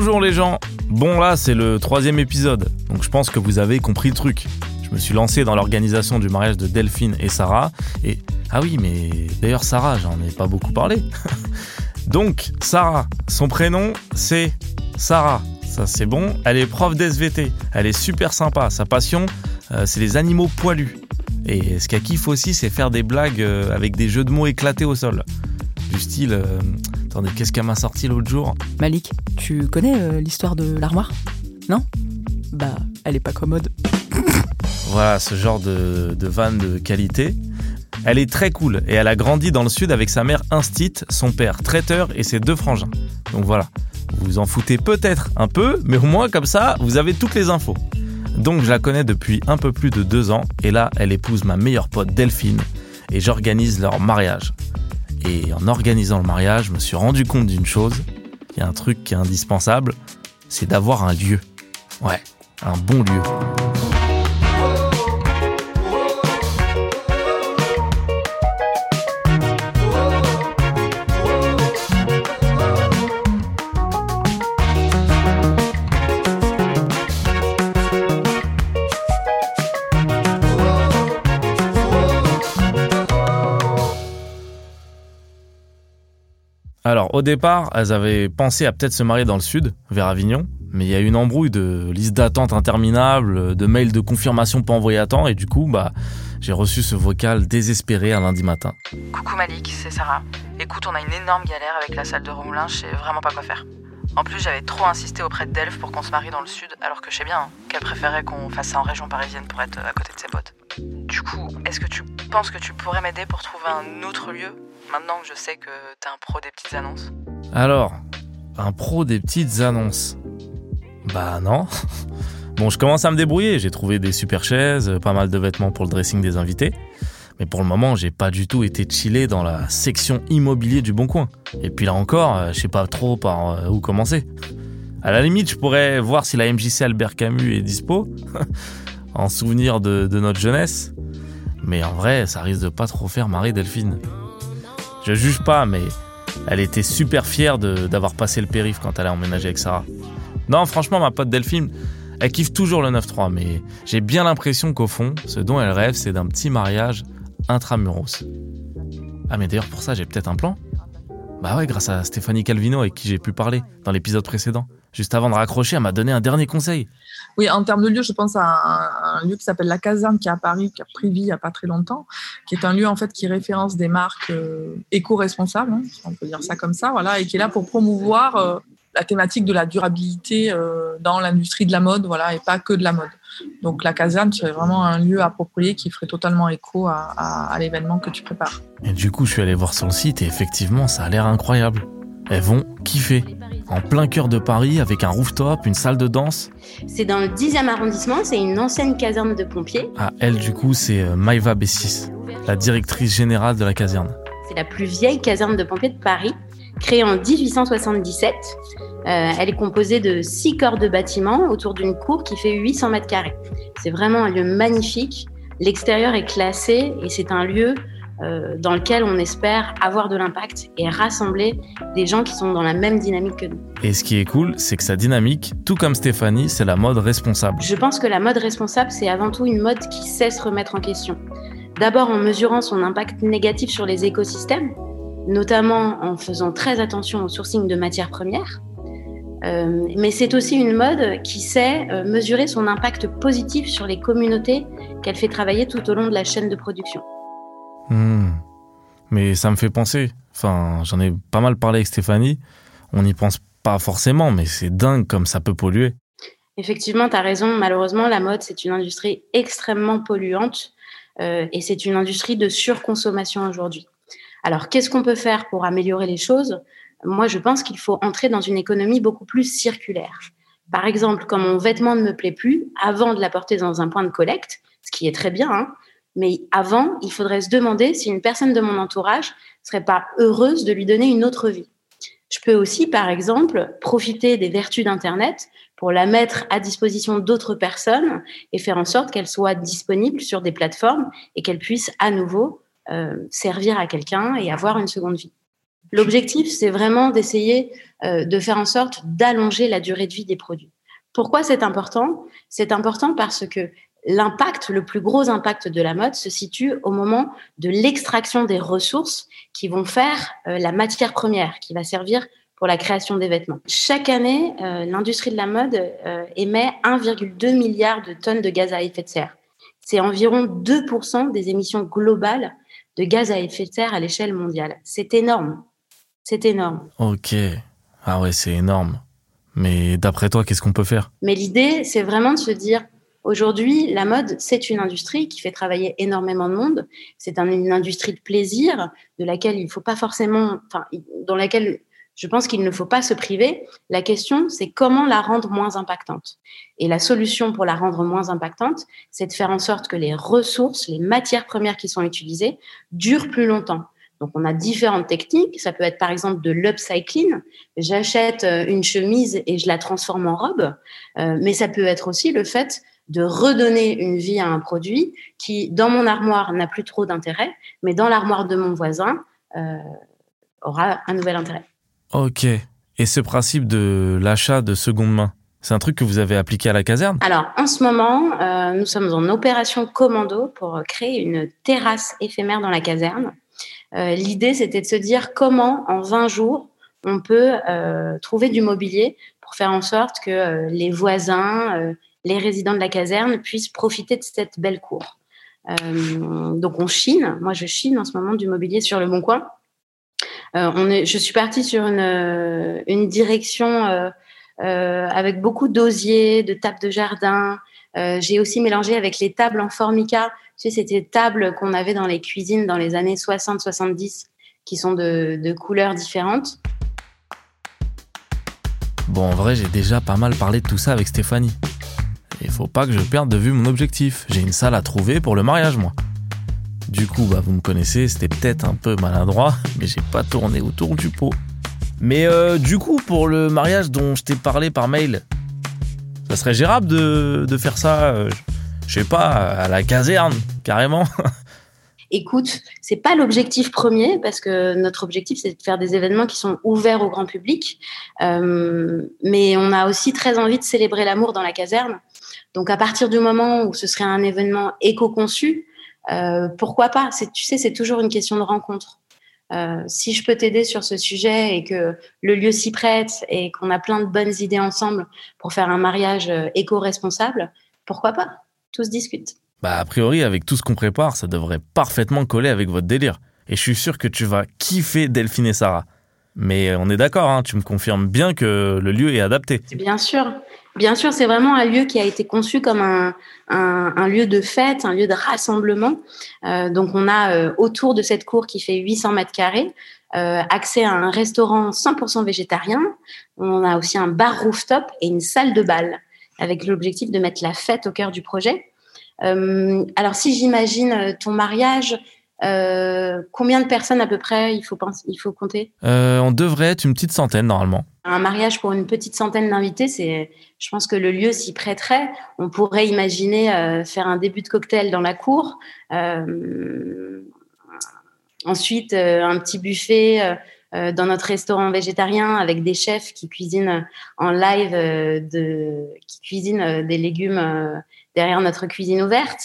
Bonjour les gens. Bon là c'est le troisième épisode, donc je pense que vous avez compris le truc. Je me suis lancé dans l'organisation du mariage de Delphine et Sarah. Et ah oui, mais d'ailleurs Sarah, j'en ai pas beaucoup parlé. donc Sarah, son prénom c'est Sarah. Ça c'est bon. Elle est prof d'SVT. Elle est super sympa. Sa passion, euh, c'est les animaux poilus. Et ce qu'elle kiffe aussi, c'est faire des blagues euh, avec des jeux de mots éclatés au sol. Du style, euh, attendez, qu'est-ce qu'elle m'a sorti l'autre jour Malik, tu connais l'histoire de l'armoire? Non? Bah, elle est pas commode. Voilà, ce genre de, de vanne de qualité. Elle est très cool et elle a grandi dans le sud avec sa mère instite, son père traiteur et ses deux frangins. Donc voilà, vous en foutez peut-être un peu, mais au moins comme ça, vous avez toutes les infos. Donc je la connais depuis un peu plus de deux ans et là, elle épouse ma meilleure pote Delphine et j'organise leur mariage. Et en organisant le mariage, je me suis rendu compte d'une chose, il y a un truc qui est indispensable, c'est d'avoir un lieu. Ouais, un bon lieu. Au départ, elles avaient pensé à peut-être se marier dans le sud, vers Avignon, mais il y a eu une embrouille de liste d'attente interminable, de mails de confirmation pas envoyés à temps, et du coup, bah, j'ai reçu ce vocal désespéré un lundi matin. Coucou Malik, c'est Sarah. Écoute, on a une énorme galère avec la salle de Romoulin, je sais vraiment pas quoi faire. En plus, j'avais trop insisté auprès de Delphes pour qu'on se marie dans le sud, alors que je sais bien hein, qu'elle préférait qu'on fasse ça en région parisienne pour être à côté de ses potes. Du coup, est-ce que tu penses que tu pourrais m'aider pour trouver un autre lieu? Maintenant que je sais que t'es un pro des petites annonces. Alors, un pro des petites annonces Bah non. Bon, je commence à me débrouiller. J'ai trouvé des super chaises, pas mal de vêtements pour le dressing des invités. Mais pour le moment, j'ai pas du tout été chillé dans la section immobilier du Bon Coin. Et puis là encore, euh, je sais pas trop par euh, où commencer. À la limite, je pourrais voir si la MJC Albert Camus est dispo, en souvenir de, de notre jeunesse. Mais en vrai, ça risque de pas trop faire Marie Delphine. Je juge pas, mais elle était super fière d'avoir passé le périph' quand elle a emménagé avec Sarah. Non, franchement, ma pote Delphine, elle kiffe toujours le 9-3, mais j'ai bien l'impression qu'au fond, ce dont elle rêve, c'est d'un petit mariage intramuros. Ah, mais d'ailleurs, pour ça, j'ai peut-être un plan. Bah ouais, grâce à Stéphanie Calvino avec qui j'ai pu parler dans l'épisode précédent. Juste avant de raccrocher, elle m'a donné un dernier conseil. Oui, en termes de lieu, je pense à un, lieu qui s'appelle La Caserne, qui est à Paris, qui a pris vie il n'y a pas très longtemps, qui est un lieu en fait qui référence des marques euh, éco-responsables, hein, on peut dire ça comme ça, voilà, et qui est là pour promouvoir euh, la thématique de la durabilité euh, dans l'industrie de la mode, voilà, et pas que de la mode. Donc la caserne serait vraiment un lieu approprié qui ferait totalement écho à, l'événement que tu prépares. Et du coup, je suis allé voir son site et effectivement, ça a l'air incroyable. Elles vont kiffer en plein cœur de Paris avec un rooftop, une salle de danse. C'est dans le 10e arrondissement, c'est une ancienne caserne de pompiers. Ah, elle, du coup, c'est euh, Maïva Bessis, la directrice générale de la caserne. C'est la plus vieille caserne de pompiers de Paris, créée en 1877. Euh, elle est composée de six corps de bâtiments autour d'une cour qui fait 800 mètres carrés. C'est vraiment un lieu magnifique. L'extérieur est classé et c'est un lieu dans lequel on espère avoir de l'impact et rassembler des gens qui sont dans la même dynamique que nous. Et ce qui est cool, c'est que sa dynamique, tout comme Stéphanie, c'est la mode responsable. Je pense que la mode responsable, c'est avant tout une mode qui sait se remettre en question. D'abord en mesurant son impact négatif sur les écosystèmes, notamment en faisant très attention au sourcing de matières premières. Euh, mais c'est aussi une mode qui sait euh, mesurer son impact positif sur les communautés qu'elle fait travailler tout au long de la chaîne de production. Hmm. Mais ça me fait penser. Enfin, j'en ai pas mal parlé avec Stéphanie. On n'y pense pas forcément, mais c'est dingue comme ça peut polluer. Effectivement, tu as raison. Malheureusement, la mode, c'est une industrie extrêmement polluante euh, et c'est une industrie de surconsommation aujourd'hui. Alors, qu'est-ce qu'on peut faire pour améliorer les choses? Moi, je pense qu'il faut entrer dans une économie beaucoup plus circulaire. Par exemple, quand mon vêtement ne me plaît plus, avant de l'apporter dans un point de collecte, ce qui est très bien, hein, mais avant, il faudrait se demander si une personne de mon entourage serait pas heureuse de lui donner une autre vie. Je peux aussi, par exemple, profiter des vertus d'Internet pour la mettre à disposition d'autres personnes et faire en sorte qu'elle soit disponible sur des plateformes et qu'elle puisse à nouveau euh, servir à quelqu'un et avoir une seconde vie. L'objectif, c'est vraiment d'essayer euh, de faire en sorte d'allonger la durée de vie des produits. Pourquoi c'est important? C'est important parce que l'impact, le plus gros impact de la mode se situe au moment de l'extraction des ressources qui vont faire euh, la matière première qui va servir pour la création des vêtements. Chaque année, euh, l'industrie de la mode euh, émet 1,2 milliard de tonnes de gaz à effet de serre. C'est environ 2% des émissions globales de gaz à effet de serre à l'échelle mondiale. C'est énorme. C'est énorme. Ok. Ah ouais, c'est énorme. Mais d'après toi, qu'est-ce qu'on peut faire? Mais l'idée, c'est vraiment de se dire, Aujourd'hui, la mode, c'est une industrie qui fait travailler énormément de monde. C'est une industrie de plaisir de laquelle il faut pas forcément, enfin, dans laquelle je pense qu'il ne faut pas se priver. La question, c'est comment la rendre moins impactante. Et la solution pour la rendre moins impactante, c'est de faire en sorte que les ressources, les matières premières qui sont utilisées, durent plus longtemps. Donc, on a différentes techniques. Ça peut être par exemple de l'upcycling. J'achète euh, une chemise et je la transforme en robe. Euh, mais ça peut être aussi le fait de redonner une vie à un produit qui, dans mon armoire, n'a plus trop d'intérêt, mais dans l'armoire de mon voisin, euh, aura un nouvel intérêt. Ok. Et ce principe de l'achat de seconde main, c'est un truc que vous avez appliqué à la caserne? Alors, en ce moment, euh, nous sommes en opération commando pour créer une terrasse éphémère dans la caserne. Euh, l'idée, c'était de se dire comment, en 20 jours, on peut trouver du mobilier pour faire en sorte que les voisins, les résidents de la caserne puissent profiter de cette belle cour. Euh, donc on chine, moi je chine en ce moment du mobilier sur le Bon Coin. Euh, je suis partie sur une, euh, direction avec beaucoup d'osiers, de tables de jardin. J'ai aussi mélangé avec les tables en formica. Tu sais, c'était tables qu'on avait dans les cuisines dans les années 60-70 qui sont de, de couleurs différentes. Bon, en vrai, j'ai déjà pas mal parlé de tout ça avec Stéphanie. Il faut pas que je perde de vue mon objectif. J'ai une salle à trouver pour le mariage, moi. Du coup, bah, vous me connaissez, c'était peut-être un peu maladroit, mais j'ai pas tourné autour du pot. Mais euh, du coup, pour le mariage dont je t'ai parlé par mail, ça serait gérable de, faire ça, euh, je sais pas, à la caserne, carrément. Écoute, c'est pas l'objectif premier parce que notre objectif c'est de faire des événements qui sont ouverts au grand public, euh, mais on a aussi très envie de célébrer l'amour dans la caserne. Donc à partir du moment où ce serait un événement éco-conçu, euh, pourquoi pas? Tu sais, c'est toujours une question de rencontre. Euh, si je peux t'aider sur ce sujet et que le lieu s'y prête et qu'on a plein de bonnes idées ensemble pour faire un mariage euh, éco-responsable, pourquoi pas? Tout se discute. Bah a priori, avec tout ce qu'on prépare, ça devrait parfaitement coller avec votre délire. Et je suis sûr que tu vas kiffer Delphine et Sarah. Mais on est d'accord, hein, tu me confirmes bien que le lieu est adapté. Bien sûr. Bien sûr, c'est vraiment un lieu qui a été conçu comme un, un, lieu de fête, un lieu de rassemblement. Euh, donc, on a euh, autour de cette cour qui fait 800 mètres carrés euh, accès à un restaurant 100% végétarien. On a aussi un bar rooftop et une salle de bal avec l'objectif de mettre la fête au cœur du projet. alors, si j'imagine ton mariage, euh, combien de personnes à peu près il faut, penser, il faut compter? Euh, On devrait être une petite centaine normalement. Un mariage pour une petite centaine d'invités, c'est, je pense que le lieu s'y prêterait. On pourrait imaginer euh, faire un début de cocktail dans la cour, ensuite un petit buffet dans notre restaurant végétarien avec des chefs qui cuisinent en live, de, qui cuisinent des légumes derrière notre cuisine ouverte.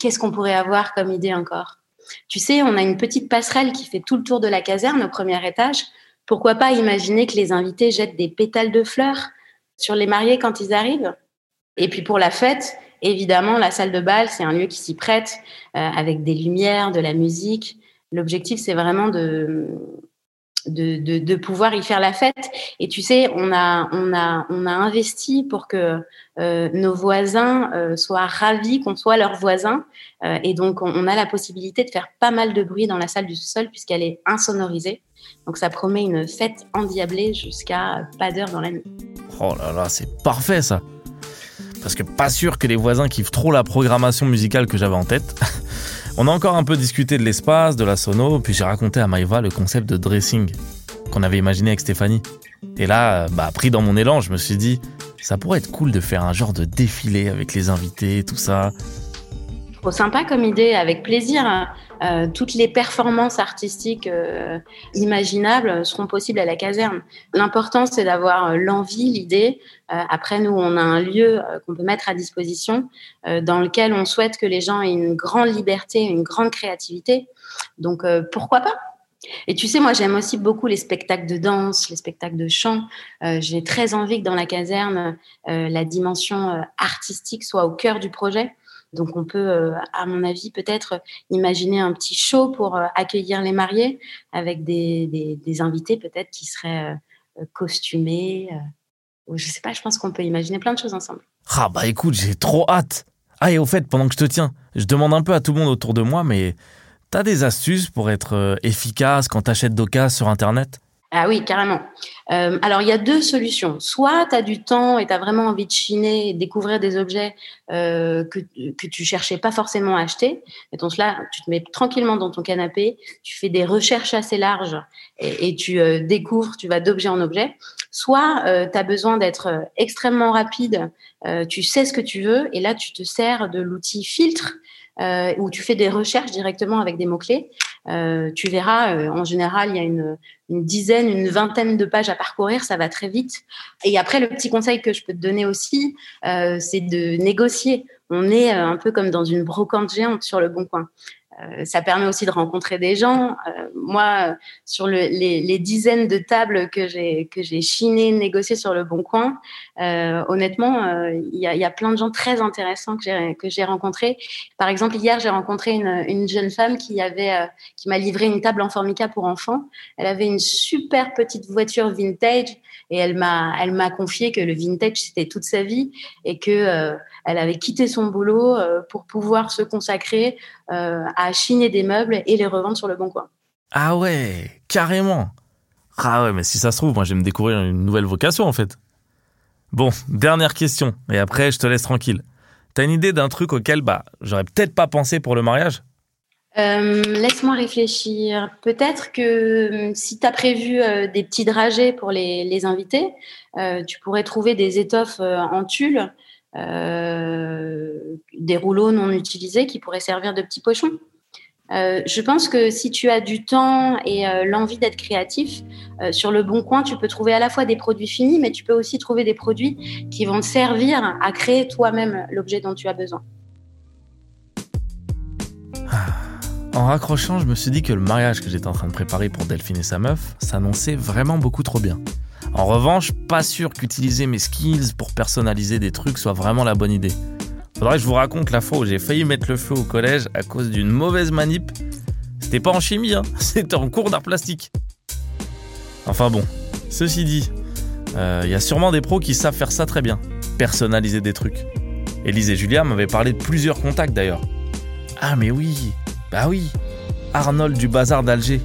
Qu'est-ce qu'on pourrait avoir comme idée encore? Tu sais, on a une petite passerelle qui fait tout le tour de la caserne au premier étage. Pourquoi pas imaginer que les invités jettent des pétales de fleurs sur les mariés quand ils arrivent? Et puis pour la fête, évidemment, la salle de bal, c'est un lieu qui s'y prête euh, avec des lumières, de la musique. L'objectif, c'est vraiment de, de, pouvoir y faire la fête. Et tu sais, on a, on a, on a investi pour que euh, nos voisins euh, soient ravis qu'on soit leurs voisins. Euh, et donc, on, a la possibilité de faire pas mal de bruit dans la salle du sous-sol puisqu'elle est insonorisée. Donc, ça promet une fête endiablée jusqu'à pas d'heure dans la nuit. Oh là là, c'est parfait ça. Parce que pas sûr que les voisins kiffent trop la programmation musicale que j'avais en tête. On a encore un peu discuté de l'espace, de la sono, puis j'ai raconté à Maïva le concept de dressing qu'on avait imaginé avec Stéphanie. Et là, bah, pris dans mon élan, je me suis dit, ça pourrait être cool de faire un genre de défilé avec les invités, tout ça. Trop sympa comme idée, avec plaisir. Euh, toutes les performances artistiques euh, imaginables seront possibles à la caserne. L'important, c'est d'avoir l'envie, l'idée. après, nous, on a un lieu qu'on peut mettre à disposition dans lequel on souhaite que les gens aient une grande liberté, une grande créativité. Donc, pourquoi pas? Et tu sais, moi, j'aime aussi beaucoup les spectacles de danse, les spectacles de chant. Euh, j'ai très envie que dans la caserne, euh, la dimension euh, artistique soit au cœur du projet. Donc, on peut, à mon avis, peut-être imaginer un petit show pour accueillir les mariés avec des, des, invités peut-être qui seraient costumés. je sais pas, je pense qu'on peut imaginer plein de choses ensemble. Ah bah écoute, j'ai trop hâte. Ah et au fait, pendant que je te tiens, je demande un peu à tout le monde autour de moi, mais T'as des astuces pour être euh, efficace quand t'achètes d'occasion sur Internet? Ah oui, carrément. Euh, alors, il y a deux solutions. Soit tu as du temps et tu as vraiment envie de chiner découvrir des objets euh, que, que tu cherchais pas forcément à acheter. Et donc là, tu te mets tranquillement dans ton canapé, tu fais des recherches assez larges et, tu découvres, tu vas d'objet en objet. Soit tu as besoin d'être extrêmement rapide, tu sais ce que tu veux et là, tu te sers de l'outil filtre euh, où tu fais des recherches directement avec des mots-clés. Euh, tu verras, euh, en général, il y a une, une, dizaine, une vingtaine de pages à parcourir, ça va très vite. Et après, le petit conseil que je peux te donner aussi, euh, c'est de négocier. On est euh, un peu comme dans une brocante géante sur le bon coin. Euh, ça permet aussi de rencontrer des gens. Euh, moi, sur le, les, dizaines de tables que j'ai que j'ai chiné, négocié sur le Bon Coin, euh, honnêtement, il y, a, y, a, plein de gens très intéressants que j'ai que j'ai rencontrés. Par exemple, hier, j'ai rencontré une, une, jeune femme qui avait qui m'a livré une table en formica pour enfants. Elle avait une super petite voiture vintage et elle m'a elle m'a confié que le vintage c'était toute sa vie et que elle avait quitté son boulot pour pouvoir se consacrer à chiner des meubles et les revendre sur le bon coin. Ah ouais, carrément. Ah ouais, mais si ça se trouve, moi, je vais me découvrir une nouvelle vocation, en fait. Bon, dernière question, et après, je te laisse tranquille. T'as une idée d'un truc auquel, bah, j'aurais peut-être pas pensé pour le mariage? Euh, Laisse-moi réfléchir. Peut-être que euh, si tu as prévu euh, des petits dragées pour les, les invités, tu pourrais trouver des étoffes en tulle, des rouleaux non utilisés qui pourraient servir de petits pochons. Euh, je pense que si tu as du temps et euh, l'envie d'être créatif, euh, sur le bon coin, tu peux trouver à la fois des produits finis, mais tu peux aussi trouver des produits qui vont te servir à créer toi-même l'objet dont tu as besoin. Ah. En raccrochant, je me suis dit que le mariage que j'étais en train de préparer pour Delphine et sa meuf s'annonçait vraiment beaucoup trop bien. En revanche, pas sûr qu'utiliser mes skills pour personnaliser des trucs soit vraiment la bonne idée. Faudrait que je vous raconte la fois où j'ai failli mettre le feu au collège à cause d'une mauvaise manip. C'était pas en chimie, hein, c'était en cours d'art plastique. Enfin bon, ceci dit, il euh, y a sûrement des pros qui savent faire ça très bien, personnaliser des trucs. Élise et Julia m'avaient parlé de plusieurs contacts d'ailleurs. Ah mais oui, bah oui, Arnold du bazar d'Alger,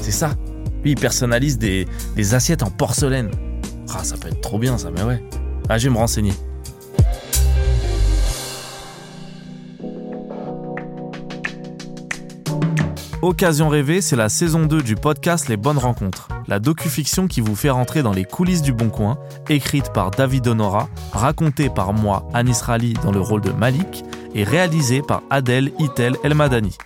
c'est ça. Lui il personnalise des, assiettes en porcelaine. Ah ça peut être trop bien ça, mais ouais. Ah je vais me renseigner. Occasion rêvée, c'est la saison 2 du podcast Les Bonnes Rencontres, la docu-fiction qui vous fait rentrer dans les coulisses du Bon Coin, écrite par David Honora, racontée par moi, Anis Rali, dans le rôle de Malik, et réalisée par Adèle Itel Elmadani.